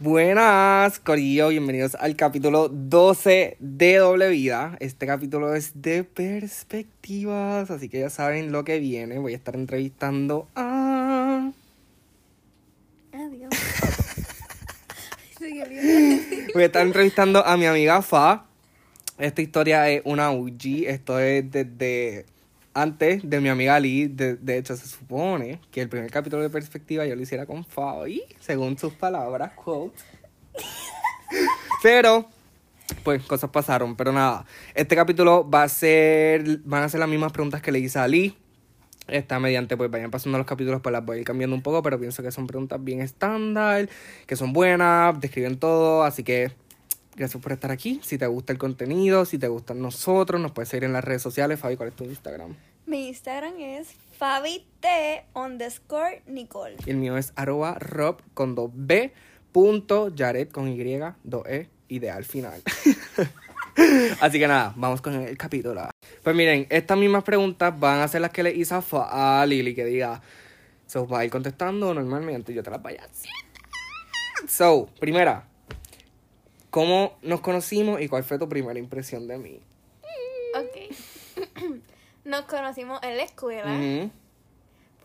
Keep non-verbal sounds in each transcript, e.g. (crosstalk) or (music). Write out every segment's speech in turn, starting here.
Buenas, Corillo, bienvenidos al capítulo 12 de Doble Vida. Este capítulo es de perspectivas, así que ya saben lo que viene. Voy a estar entrevistando a... Adiós. (laughs) Voy a estar entrevistando a mi amiga Fa. Esta historia es una UG, esto es desde antes de mi amiga Lee. De, de hecho, se supone que el primer capítulo de perspectiva yo lo hiciera con Fabi, según sus palabras, quote. (laughs) Pero, pues, cosas pasaron. Pero nada, este capítulo va a ser, van a ser las mismas preguntas que le hice a Lee. Está mediante, pues vayan pasando los capítulos, pues las voy a ir cambiando un poco, pero pienso que son preguntas bien estándar, que son buenas, describen todo, así que gracias por estar aquí. Si te gusta el contenido, si te gustan nosotros, nos puedes seguir en las redes sociales. Fabi, ¿cuál es tu Instagram? Mi Instagram es fabit underscore Nicole. Y el mío es arroba rob con dos B punto Jared con Y, dos E y de al final. (laughs) Así que nada, vamos con el capítulo. Pues miren, estas mismas preguntas van a ser las que le hice a, Lili, que diga, se os va a ir contestando normalmente, yo te las vaya haciendo. So, primera, ¿cómo nos conocimos y cuál fue tu primera impresión de mí? Nos conocimos en la escuela.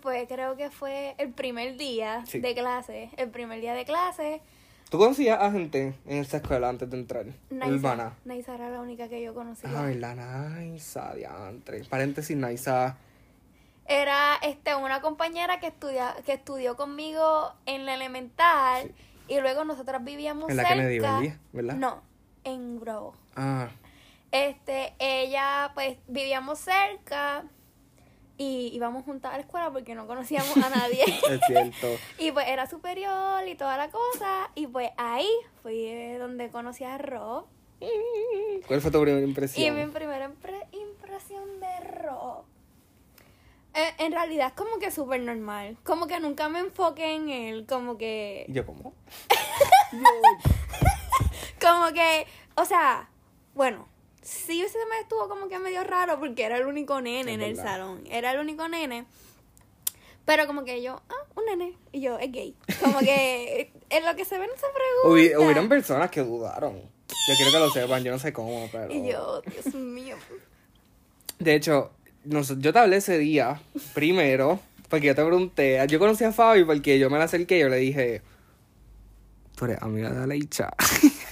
Pues creo que fue el primer día Sí. de clase. El primer día de clase. ¿Tú conocías a gente en esa escuela antes de entrar? Naisa, Urbana. Naisa era la única que yo conocía. Ay, la Naisa, diantre. Paréntesis, Naisa. Era este una compañera que estudia, que estudió conmigo en la elemental. Y luego nosotras vivíamos En la cerca. Kennedy. ¿verdad? No, en Bravo. Ah, Este, ella, pues, vivíamos cerca y íbamos juntas a la escuela porque no conocíamos a nadie. (laughs) es cierto. (laughs) y pues era superior y toda la cosa. Y pues ahí fui eh, donde conocí a Rob. ¿Cuál fue tu primera Y impresión? mi primera impre- impresión de Rob. eh, en realidad es como que súper normal. Como que nunca me enfoqué en él. Como que. ¿Y yo cómo? (laughs) Como que. O sea, bueno. Sí se me estuvo como que medio raro porque era el único nene Es en el salón. Era el único nene. Pero como que yo, ah, un nene. Y yo, es gay. Como que (laughs) en lo que se ve no se Hubi- pregunta. hubieron personas que dudaron. Yo quiero que lo sepan, yo no sé cómo, pero... Y yo, Dios mío. De hecho, nos- yo te hablé ese día, primero, porque yo te pregunté, yo conocí a Fabi porque yo me la acerqué y yo le dije, tú eres amiga de Aleicha. (laughs)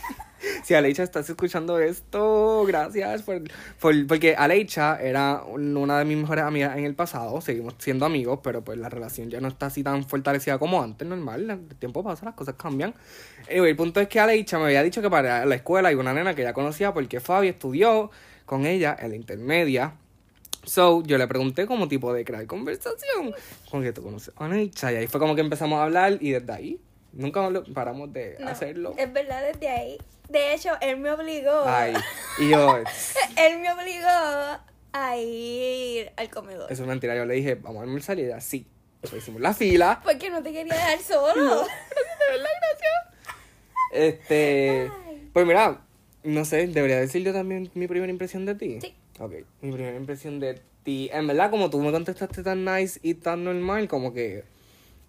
(laughs) si Aleicha estás escuchando esto, gracias por, por- porque Aleicha era un- una de mis mejores amigas en el pasado, seguimos siendo amigos, pero pues la relación ya no está así tan fortalecida como antes, normal, el tiempo pasa, las cosas cambian. Anyway, el punto es que Aleicha me había dicho que para la escuela hay una nena que ya conocía porque Fabi estudió con ella en la intermedia. So, yo le pregunté como tipo de crear conversación. Con que tú conoces a Aleicha. Y ahí fue como que empezamos a hablar y desde ahí nunca paramos de No, hacerlo. Es verdad, desde ahí. De hecho, él me obligó. Ay, y yo, (laughs) Él me obligó a ir al comedor. eso es mentira. Yo le dije, vamos a almorzar y ella, sí. Hicimos la fila. Porque no te quería dejar solo. Este, pues mira, no sé, debería decir yo también mi primera impresión de ti. Sí. Ok, mi primera impresión de ti. En verdad, como tú me contestaste tan nice y tan normal, como que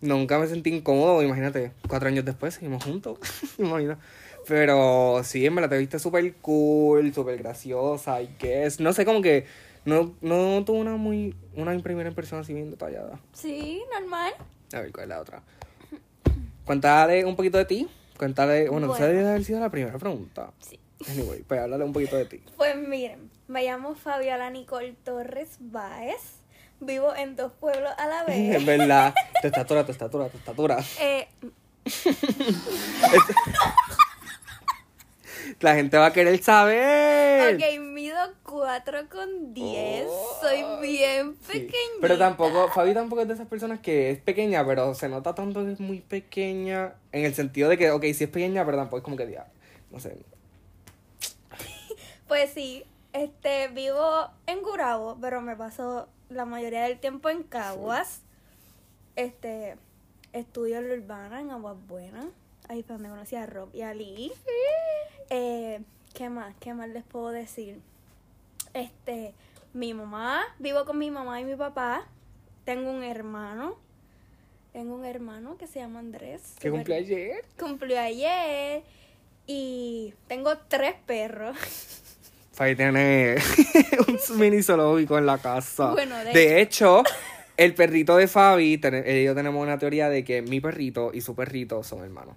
nunca me sentí incómodo. Imagínate, cuatro años después seguimos juntos. (laughs) Imagina. Pero sí, en verdad te viste súper cool, súper graciosa. Y que es, no sé, como que no, no tuve una muy, una primera impresión así bien detallada. Sí, normal. A ver, ¿cuál es la otra? Cuéntale un poquito de ti. Cuéntale, bueno, Bueno. esa debe haber sido la primera pregunta. Sí. Anyway, pues háblale un poquito de ti. (laughs) Pues miren, me llamo Fabiola Nicole Torres Báez. Vivo en dos pueblos a la (laughs) Es vez. verdad. Tu estatura, tu estatura, tu estatura. (laughs) Eh, La gente va a querer saber. ok, mido 4 con 10. Oh. Soy bien Sí. pequeñita. Pero tampoco, Fabi tampoco es de esas personas que es pequeña, pero se nota tanto que es muy pequeña. En el sentido de que, ok, sí es pequeña, pero tampoco es como que diga, no sé. (laughs) Pues sí, este, vivo en Gurabo, pero me paso la mayoría del tiempo en Caguas. Este, estudio en la urbana, en Aguas Buenas. Ahí fue donde conocí a Rob y a Lee. Eh, ¿Qué más? ¿Qué más les puedo decir? Este, mi mamá, vivo con mi mamá y mi papá. Tengo un hermano. Tengo un hermano que se llama Andrés. Que cumplió ayer. Cumplió ayer. Y tengo tres perros. Fabi tiene (laughs) un mini zoológico en la casa. Bueno, de de hecho, el perrito de Fabi, ten- yo tenemos una teoría de que mi perrito y su perrito son hermanos.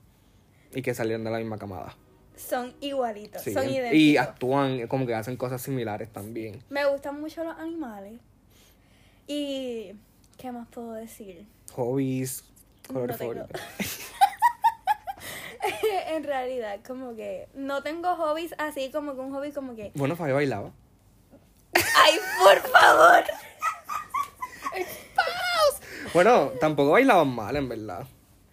Y que salieron de la misma camada. Son igualitos, Sí, son idénticos. y actúan como que hacen cosas similares también. Me gustan mucho los animales. Y. ¿Qué más puedo decir? Hobbies, colores No (laughs) en realidad, como que no tengo hobbies así, como que un hobby como que. Bueno, Fabi bailaba. ¡Ay, por favor! (laughs) Bueno, tampoco bailaban mal, en verdad.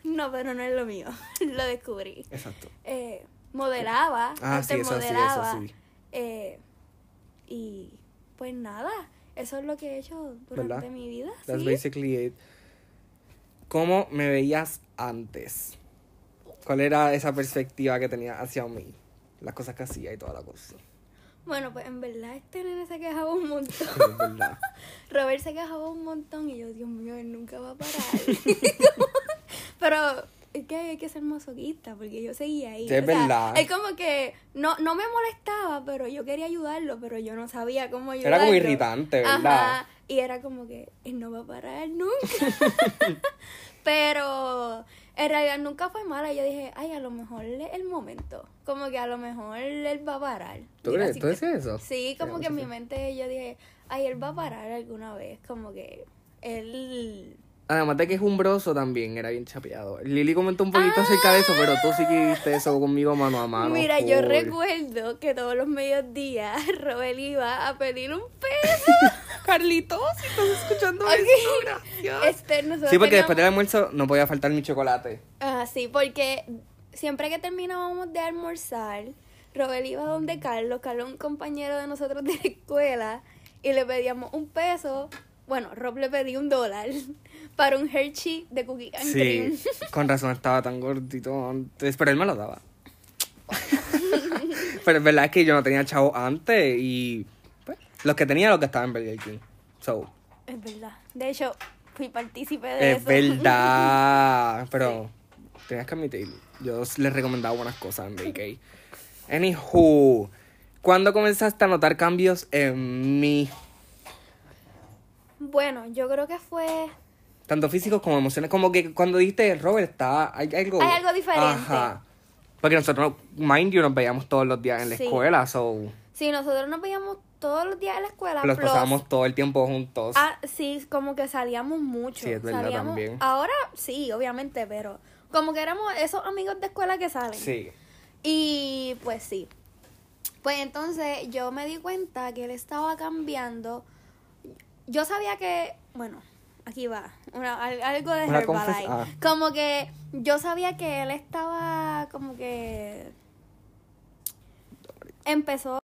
No, pero no es lo mío. (laughs) lo descubrí. Exacto. Eh, modelaba. Ah, antes sí, eso sí, eso modelaba. sí. Eh, y pues nada, eso es lo que he hecho durante ¿Verdad? mi vida. That's basically it. ¿Cómo me veías antes? ¿Cuál era esa perspectiva que tenía hacia mí? Las cosas que hacía y toda la cosa. Bueno, pues en verdad este nene se quejaba un montón. (laughs) Robert se quejaba un montón y yo, Dios mío, él nunca va a parar. (laughs) (laughs) Pero es que hay que ser masoquista porque yo seguía ahí. Sí, es O sea, verdad. Es como que no, no me molestaba, pero yo quería ayudarlo, pero yo no sabía cómo ayudarlo. Era como irritante, ¿verdad? Ajá, y era como que él no va a parar nunca. (laughs) pero en realidad nunca fue mala. Yo dije, ay, a lo mejor es el momento. Como que a lo mejor él va a parar. ¿Tú crees? ¿Tú decías eso? Sí, como Sí, que en sí, mi mente yo dije, ay, él va a parar alguna vez, como que él... Además de que es umbroso también, era bien chapeado. Lili comentó un poquito acerca de eso, pero tú sí que viste eso conmigo mano a mano. Mira, yo recuerdo que todos los mediodías (laughs) Robel iba a pedir un peso. (laughs) Carlitos, si estás escuchando Ok. esto, gracias. Este, Sí, porque teníamos- después del almuerzo no podía faltar mi chocolate. Ah, sí, porque siempre que terminábamos de almorzar, Robel iba donde Carlos, Carlos un compañero de nosotros de la escuela, y le pedíamos un peso, bueno, Rob le pedía un dólar (laughs) para un Hershey de cookie and cream. Sí, (laughs) con razón estaba tan gordito antes, pero él me lo daba. pero es verdad que yo no tenía chavo antes y pues, los que tenía los que estaban en Burger King. So, Es verdad. De hecho, fui partícipe de es eso. verdad. (laughs) Pero tenías que admitir, yo les recomendaba buenas cosas en BK. Anywho, ¿cuándo comenzaste a notar cambios en mí? Bueno, yo creo que fue Tanto físicos como emociones. Como que cuando dijiste, Robert, está, hay algo... Hay algo diferente. Ajá. Porque nosotros, mind you, nos veíamos todos los días en la Sí. escuela, so... Sí, nosotros nos veíamos todos los días en la escuela. Los plus- pasábamos todo el tiempo juntos. Ah, sí, como que salíamos mucho. Sí, es verdad salíamos, también. Ahora sí, obviamente, pero como que éramos esos amigos de escuela que salen. Sí. Y pues sí. Pues entonces yo me di cuenta que él estaba cambiando. Yo sabía que, bueno, aquí va, una- al- algo de Herbalife. ah. Como que yo sabía que él estaba como que empezó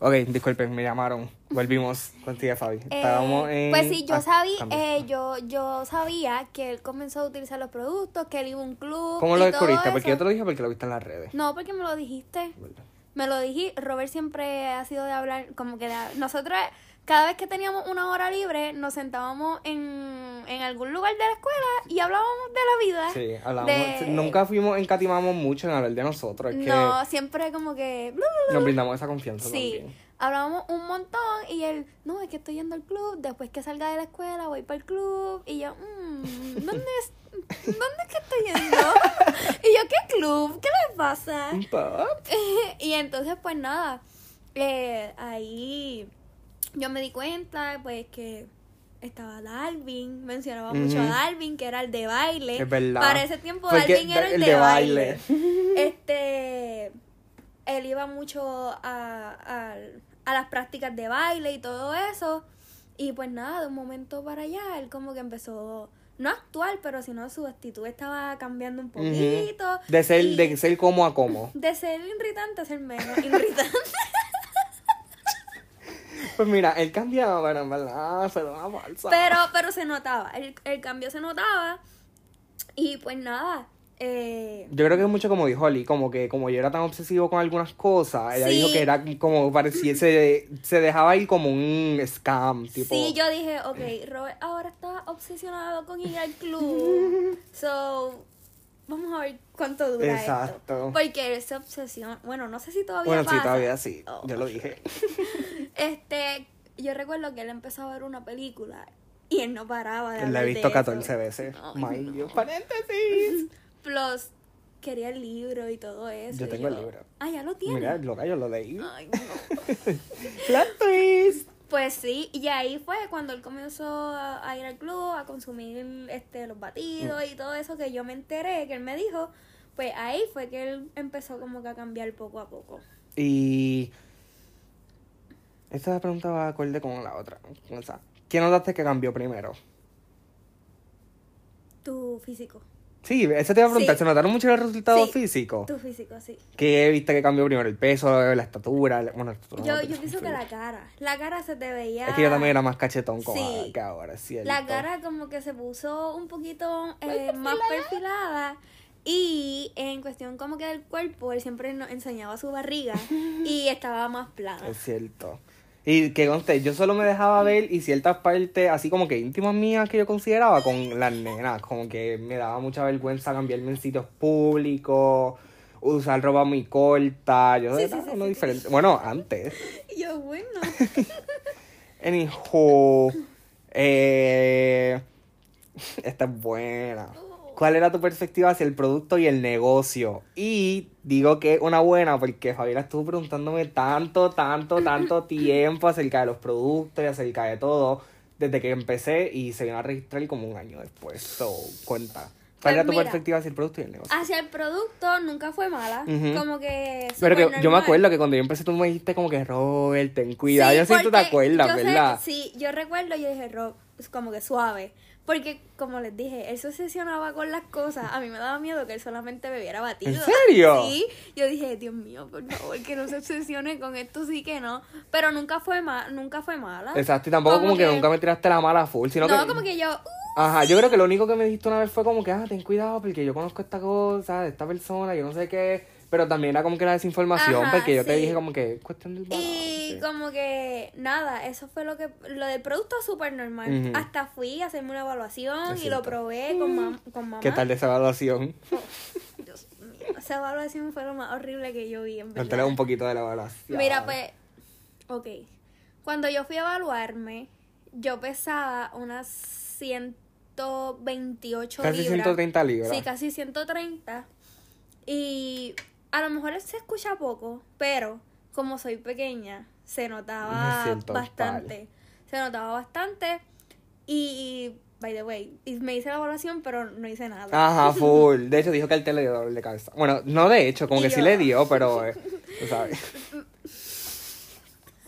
Ok, disculpen, me llamaron. Volvimos (laughs) contigo, Fabi. Eh, Estábamos en... Pues sí, yo ah, sabía, eh, yo, yo sabía que él comenzó a utilizar los productos, que él iba a un club. ¿Cómo lo todo descubriste? Porque yo te lo dije porque lo viste en las redes. No, porque me lo dijiste. ¿Verdad? Me lo dije. Robert siempre ha sido de hablar, como que de, nosotros, cada vez que teníamos una hora libre, nos sentábamos en, en algún lugar de la escuela y hablábamos de la vida. Sí, hablamos. de- Nunca fuimos, encatimamos mucho en hablar de nosotros. Es que No, siempre como que... nos brindamos esa confianza Sí, también. hablábamos un montón y él, no, es que estoy yendo al club, después que salga de la escuela voy para el club y yo, "Mm, ¿dónde es? ¿Dónde es que estoy yendo? (laughs) y yo, ¿qué club? ¿Qué le pasa? Un pop. (laughs) y entonces pues nada, eh, ahí yo me di cuenta pues que estaba Darwin, mencionaba mucho a. Darwin, que era el de baile. Es verdad. Para ese tiempo Porque Darwin era da- el, de, baile. (laughs) este, él iba mucho a, a, a las prácticas de baile y todo eso. Y pues nada, de un momento para allá, él como que empezó, no a actuar, pero sino su actitud estaba cambiando un poquito. De ser, y de ser como a como. (laughs) de ser irritante a ser menos irritante. Pues mira, él cambiaba, pero en verdad, pero una falsa. pero, pero se notaba, el, el cambio se notaba. Y pues nada, Eh, Yo creo que es mucho como dijo Oli, como que como yo era tan obsesivo con algunas cosas, ella Sí. dijo que era como parecía, se, se dejaba ir como un scam, tipo. Sí, yo dije, ok, Robert ahora está obsesionado con ir al club. (laughs) so, vamos a ver cuánto dura Exacto. esto. Porque él se obsesiona. Bueno, no sé si todavía Bueno, pasa. sí, todavía sí, Oh. yo lo dije. (laughs) Este, yo recuerdo que él empezó a ver una película y él no paraba de La hablar he visto eso. 14 veces. Ay, no. you. Paréntesis. (laughs) Plus, quería el libro y todo eso. Yo tengo el libro. Ah, ya lo tiene. Mira, loca, yo lo leí. Ay, no. (laughs) Twist. Pues sí, y ahí fue cuando él comenzó a, a ir al club, a consumir este los batidos y todo eso que yo me enteré, que él me dijo, pues ahí fue que él empezó como que a cambiar poco a poco. Y. Esta pregunta va acorde con la otra. O sea, ¿quién notaste que cambió primero? Tu físico. Sí, eso te iba a preguntar. Sí. ¿Se notaron mucho los resultados Sí, físicos? Tu físico, sí. ¿Qué viste que cambió primero? ¿El peso, la estatura? la- Bueno, la estatura Yo, no, yo pienso que la cara. La cara se te veía. Es que yo también era más cachetón como Sí. que ahora, es cierto. La cara como que se puso un poquito eh, más perfilada. Y en cuestión como que del cuerpo, él siempre nos enseñaba su barriga (laughs) y estaba más plana. Es cierto. Y que conste, yo solo me dejaba ver y ciertas partes así como que íntimas mías que yo consideraba con las nenas. Como que me daba mucha vergüenza cambiarme en sitios públicos, usar ropa muy corta. Yo Sí, era sí, uno sí, diferente. Bueno, antes. (laughs) Yo, bueno. (laughs) Anywho, eh, esta es buena. ¿Cuál era tu perspectiva hacia el producto y el negocio? Y digo que una buena porque Fabiola estuvo preguntándome tanto, tanto, tanto (laughs) tiempo acerca de los productos y acerca de todo desde que empecé y se vino a registrar como un año después. So, cuenta. ¿Cuál Pues era tu mira, perspectiva hacia el producto y el negocio? Hacia el producto nunca fue mala. Como que. Pero que yo me acuerdo que cuando yo empecé tú me dijiste como que Robert, ten cuidado. Sí, yo sé que tú te acuerdas, yo sé- ¿verdad? sí, yo recuerdo, yo dije, Rob, es como que suave. Porque, como les dije, él se obsesionaba con las cosas. A mí me daba miedo que él solamente bebiera batido. ¿En serio? Sí. Yo dije, Dios mío, por favor, que no se obsesione con esto, sí que no. Pero nunca fue, ma nunca fue mala. Exacto, y tampoco como, que, nunca me tiraste la mala full, sino no, que... como que yo... uh, Ajá, yo creo que lo único que me dijiste una vez fue como que, ah, ten cuidado porque yo conozco esta cosa, de esta persona, yo no sé qué. Pero también era como que la desinformación, Ajá, porque yo te dije como que es cuestión del Y balance. como que nada, eso fue lo que lo del producto súper normal. Hasta fui a hacerme una evaluación Es y lo probé con, mam con mamá. ¿Qué tal de esa evaluación? (laughs) Dios mío, esa evaluación fue lo más horrible que yo vi en verdad. Cuéntale un poquito de la evaluación. Mira, pues, ok. Cuando yo fui a evaluarme, yo pesaba unas 128 Casi libras. 130 libras. Sí, casi 130. Y a lo mejor se escucha poco, pero como soy pequeña, se notaba bastante. Se notaba bastante. Y, by the way, y me hice la evaluación, pero no hice nada. Ajá, (laughs) full. De hecho, dijo que el té le dio dolor de cabeza. Bueno, no de hecho, como Y que sí le dio, pero, (laughs) eh, tú sabes.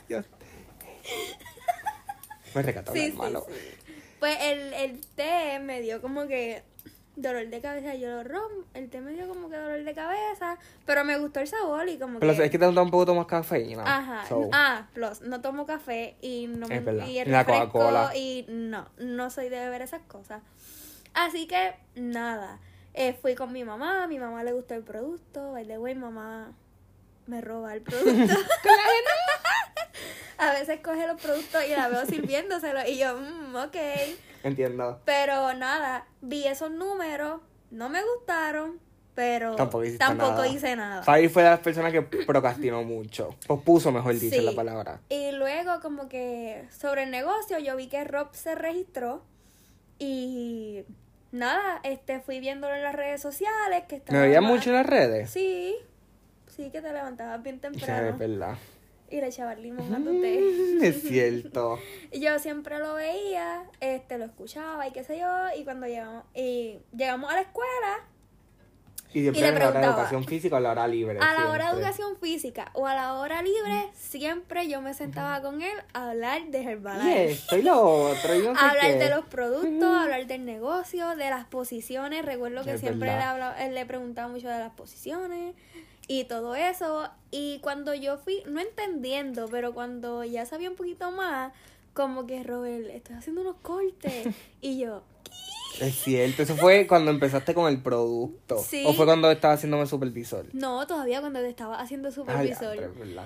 Dios. Me recató Sí, sí, sí. Pues el, el té me dio como que dolor de cabeza. Yo lo rom, el té me dio como que dolor de cabeza, pero me gustó el sabor y como Pero que... es que te da un poco más cafeína. Ajá. so. Ah, plus, no tomo café y no me y el la Coca-Cola. y no, no soy de beber esas cosas. Así que nada. Eh, fui con mi mamá, a mi mamá le gustó el producto, by the way, mamá me roba el producto. (laughs) (laughs) a veces coge los productos y la veo sirviéndoselo y yo, mm, ok. Entiendo. Pero nada, vi esos números, no me gustaron, pero Tampoco tampoco nada. hice nada. Fabi fue de las personas que procrastinó (clears throat) mucho. Pospuso, mejor dicho, Sí. la palabra. Y luego como que sobre el negocio yo vi que Rob se registró y nada, este fui viéndolo en las redes sociales que estaba ¿Me veías más- mucho en las redes? Sí, sí que te levantabas bien Sí, es temprano verdad. Y le echabas limón a tu té. Mm, Es (laughs) cierto. Y yo siempre lo veía, este lo escuchaba y qué sé yo, y cuando llegamos y llegamos a la escuela, Y siempre Y le en la hora de preguntaba, educación física o a la hora libre. a la hora de siempre. educación física o a la hora libre, siempre yo me sentaba con él a hablar de Herbalife. Y esto y lo otro. y no sé hablar qué. de los productos, hablar del negocio, de las posiciones. Recuerdo que Es siempre le, hablaba, él le preguntaba mucho de las posiciones y todo eso. Y cuando yo fui, no entendiendo, pero cuando ya sabía un poquito más, como que Robert, estoy haciendo unos cortes. (laughs) y yo, Es cierto, eso fue cuando empezaste con el producto. Sí. O fue cuando estabas haciéndome supervisor. No, todavía cuando te estaba haciendo Ah, ya, supervisor.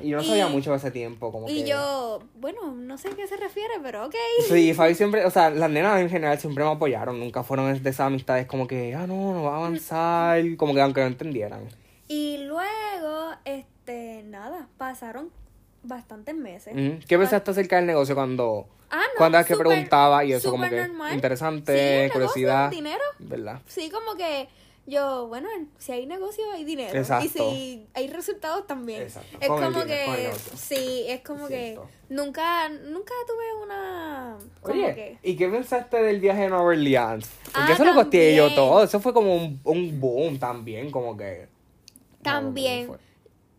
Y yo no Y- sabía mucho de ese tiempo, como y que... yo, bueno, no sé a qué se refiere, pero ok. Sí, Fabi siempre, o sea, las nenas en general siempre me apoyaron, nunca fueron de esas amistades como que, ah, no, no va a avanzar, como que aunque no entendieran. Y luego, este, nada, pasaron bastantes meses. ¿Qué pensaste acerca del negocio cuando, Ah, no, cuando es que preguntaba y eso como que normal. interesante, Sí, negocio, curiosidad? dinero. ¿Verdad? Sí, como que yo, bueno, si hay negocio hay dinero. Exacto. Y si hay resultados también. Exacto. Es Con como que, sí, es como que nunca, nunca tuve una, como Oye, que, ¿y qué pensaste del viaje a Nueva Orleans? Porque Ah, eso lo costeé yo todo, eso fue como un, un boom también, como que... También. No, ¿cómo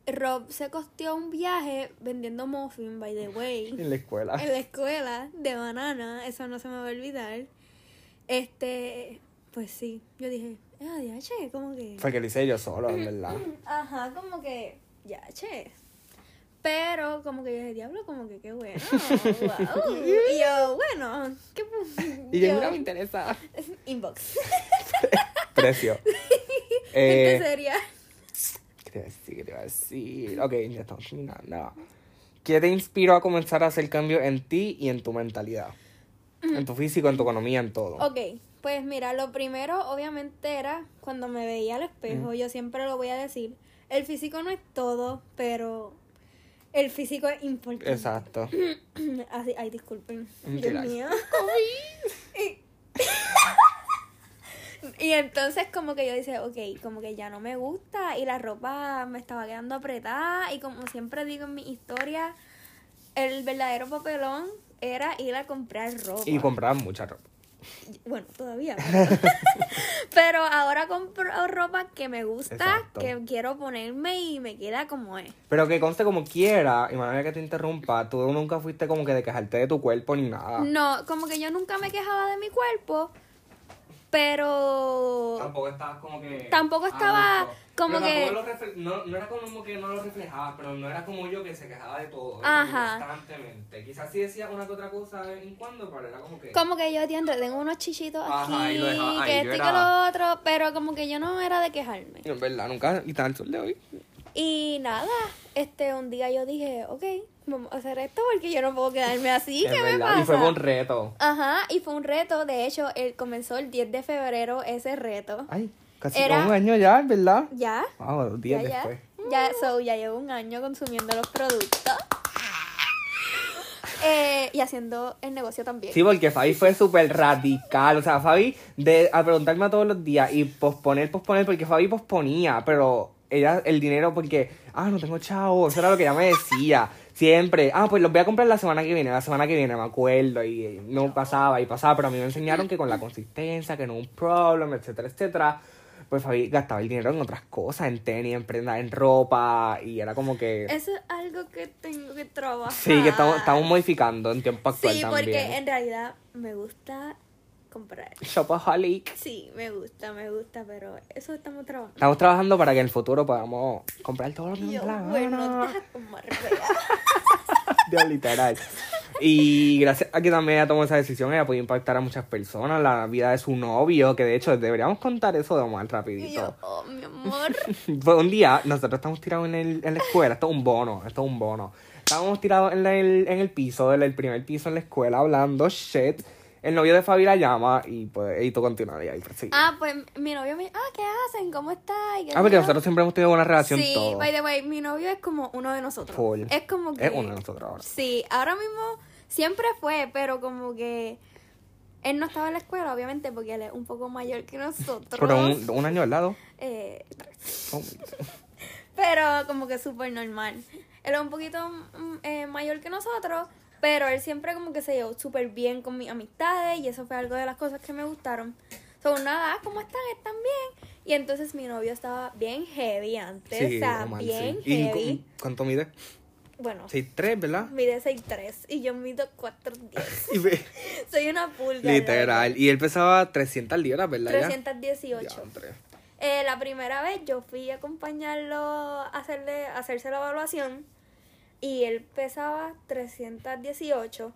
Rob se costeó un viaje vendiendo muffin, by the way. (laughs) En la escuela. en la escuela de banana, eso no se me va a olvidar. Este, pues sí, yo dije, ah, ya, che, como que. Fue que lo hice yo solo, en verdad. (clears throat) Ajá, como que, ya, che. Pero como que yo dije, diablo, como que qué bueno. (laughs) wow. Y yo, bueno, ¿qué (laughs) Y yo, no me interesa. Inbox. Precio. Eh, seria. ¿Qué te iba a decir? ¿Qué te iba a decir? Ok, ya estamos terminando. ¿Qué te inspiró a comenzar a hacer cambios en ti y en tu mentalidad? En tu físico, en tu economía, en todo. Ok, pues mira, lo primero obviamente era cuando me veía al espejo, yo siempre lo voy a decir, el físico no es todo, pero el físico es importante. Exacto. (clears throat) Así, ay, disculpen. Dios mío. (laughs) (laughs) (laughs) Y, entonces como que yo dije, ok, como que ya no me gusta y la ropa me estaba quedando apretada y como siempre digo en mi historia, el verdadero papelón era ir a comprar ropa. Y compraban mucha ropa. Bueno, todavía. (laughs) Pero ahora compro ropa que me gusta, Exacto. que quiero ponerme y me queda como es. Pero que conste como quiera, y manera que te interrumpa, tú nunca fuiste como que de quejarte de tu cuerpo ni nada. No, como que yo nunca me quejaba de mi cuerpo, pero Tampoco estabas como que. Tampoco estaba adulto. como Pero que- tampoco lo no, no era como que no lo reflejaba, pero no era como yo que se quejaba de todo. Ajá. Constantemente. Quizás sí decía una que otra cosa de vez en cuando, pero era como que. como que yo entiendo, tengo unos chichitos Ajá, aquí, dejaba que esto y que lo otro, pero como que yo no era de quejarme. En verdad, nunca. Y tan el sol de hoy. Y nada, este un día yo dije, ok, vamos a hacer esto porque yo no puedo quedarme así, ¿qué me pasa? Y fue un reto. Ajá, y fue un reto, de hecho, él comenzó el 10 de febrero ese reto. Ay, casi Era- un año ya, ¿verdad? Ya, Wow, días ya, ya. después. Ya, so, ya llevo un año consumiendo los productos. Eh, y haciendo el negocio también. Sí, porque Fabi fue súper radical. O sea, Fabi, de a preguntarme a todos los días y posponer, posponer, porque Fabi posponía, pero ella, el dinero, porque, ah, no tengo chavo, eso era lo que ella me decía. Siempre, ah, pues los voy a comprar la semana que viene, la semana que viene, me acuerdo, y no pasaba y pasaba, pero a mí me enseñaron que con la consistencia, que no un problema, etcétera, etcétera. Pues Fabi gastaba el dinero en otras cosas, en tenis, en prenda, en ropa, y era como que. Eso es algo que tengo que trabajar. Sí, que estamos, estamos modificando en tiempo actual Sí, también. porque en realidad me gusta comprar. Shopaholic. Sí, me gusta, me gusta, pero eso estamos trabajando. Estamos trabajando para que en el futuro podamos comprar todo lo que nos yo, la bueno, De (laughs) literal. Y gracias a que también ella tomó esa decisión, ella puede impactar a muchas personas, la vida de su novio, que de hecho deberíamos contar eso de Omar Y yo, rapidito. oh, mi amor. (laughs) Fue un día, nosotros estamos tirados en, el, en la escuela, esto es un bono, esto es un bono. Estábamos tirados en, la- el, en el piso, en el primer piso en la escuela, hablando shit. El novio de Fabi la llama y pues y tú continúas ahí. pues. Ah, pues mi novio me ah, ¿qué hacen? ¿Cómo está? Y qué Ah, porque nosotros siempre hemos tenido una relación Sí, todo. by the way, mi novio es como uno de nosotros. Full. Es como que Es uno de nosotros ahora. Sí, ahora mismo siempre fue, pero como que él no estaba en la escuela, obviamente, porque él es un poco mayor que nosotros. Pero un, un año al lado. Eh, Oh, (laughs) pero como que súper normal. Él es un poquito mm, eh, mayor que nosotros, pero él siempre como que se llevó súper bien con mis amistades y eso fue algo de las cosas que me gustaron. Son nada, ¿cómo están? ¿Están bien? Y entonces mi novio estaba bien heavy antes, o sea, Omar, bien sí. ¿Y heavy. cu- cuánto mide? Bueno, 6'3", ¿verdad? mide 6'3 y yo mido 4'10. (laughs) Y ve- (laughs) Soy una pulga. Literal. Y él pesaba 300 libras, ¿verdad? ya? 318. Diantre. Eh, la primera vez yo fui a acompañarlo a, hacerle, a hacerse la evaluación y él pesaba 318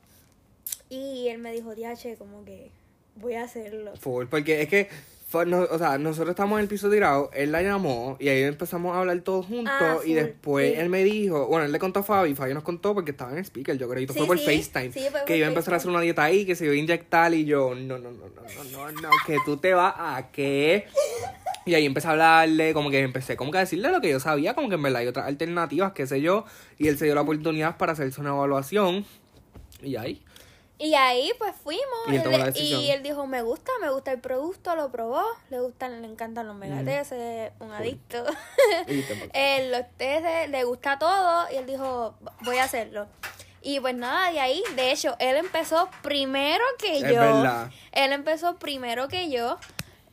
y él me dijo, diache, como que voy a hacerlo. Full, porque es que, fue- no- o sea, nosotros estamos en el piso tirado, él la llamó y ahí empezamos a hablar todos juntos Ah, y después sí. él me dijo, bueno, él le contó a Fabi, Fabi nos contó porque estaba en speaker, yo creo, y Sí, fue por sí, FaceTime, por que iba a empezar a hacer una dieta ahí, que se iba a inyectar y yo, no, no, no, no, no, no, no, que tú te vas a qué. Y ahí empecé a hablarle, como que empecé como que a decirle lo que yo sabía, como que en verdad hay otras alternativas, qué sé yo, y él se dio la oportunidad para hacerse una evaluación y ahí. Y ahí pues fuimos Y él y dijo, me gusta, me gusta el producto, lo probó, le gustan, le encantan los megates, es un adicto. (laughs) Pasó. Eh, los test le gusta todo y él dijo, voy a hacerlo. Y pues nada, de ahí, de hecho, él empezó primero que Es yo. verdad. Él empezó primero que yo.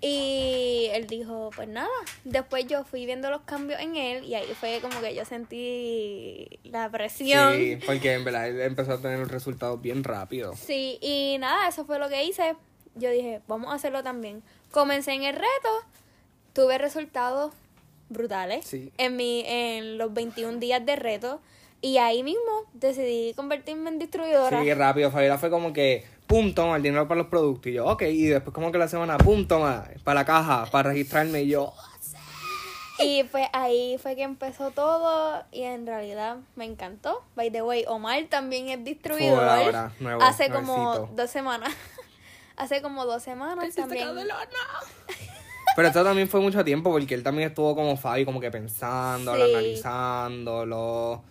Y él dijo, pues nada. Después yo fui viendo los cambios en él y ahí fue como que yo sentí la presión. Sí, porque en verdad él empezó a tener los resultados bien rápido. Sí, y nada, eso fue lo que hice. Yo dije, vamos a hacerlo también. Comencé en el reto, tuve resultados brutales Sí. en, mi, en los 21 días de reto. Y ahí mismo decidí convertirme en distribuidora. Sí, rápido. Fabiola fue como que, pum, toma el dinero para los productos. Y yo, ok. Y después como que la semana, pum, toma, para la caja, para registrarme. Y yo, Y pues ahí fue que empezó todo y en realidad me encantó. By the way, Omar también es distribuidor. Ahora, nuevo, (laughs) Hace como dos semanas. Hace como dos semanas también. (laughs) Pero esto también fue mucho tiempo porque él también estuvo como Fabi, como que pensando, Sí. analizándolo.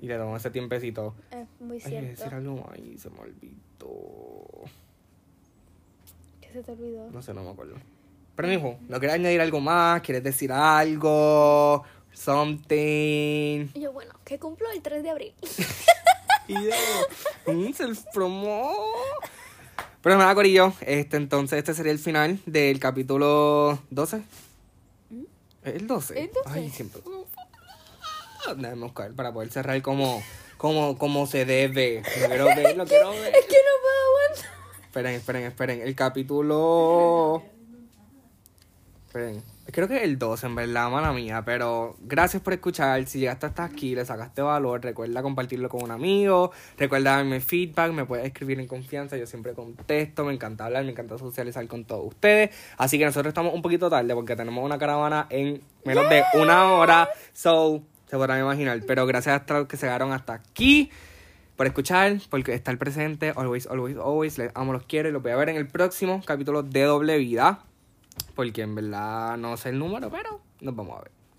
Y le tomó ese tiempecito. Es muy Ay, cierto. decir algo y se me olvidó. ¿Qué se te olvidó? No sé, no me acuerdo. Pero hijo, ¿no quieres añadir algo más? ¿Quieres decir algo? Something. Y yo, bueno, que cumplo el 3 de abril. (laughs) Y yo, mm, self promo. Pero nada, Corillo, este entonces este sería el final del capítulo 12. ¿Es el 12? ¿El 12? Ay, siempre. Déjame buscar para poder cerrar como, como, como se debe. (laughs) Lo quiero ver, lo quiero ver. Es que no puedo aguantar. Esperen, esperen, esperen. El capítulo. Esperen. Creo que es el 12, en verdad, mala mía. Pero gracias por escuchar. Si llegaste hasta aquí, le sacaste valor, recuerda compartirlo con un amigo. Recuerda darme feedback. Me puedes escribir en confianza. Yo siempre contesto. Me encanta hablar, me encanta socializar con todos ustedes. Así que nosotros estamos un poquito tarde porque tenemos una caravana en menos de una hora. So, se podrán imaginar. Pero gracias a los que se quedaron hasta aquí por escuchar, por estar presente. Always, always, always. Les amo, los quiero y los voy a ver en el próximo capítulo de Doble Vida. Porque en verdad no sé el número, pero nos vamos a ver.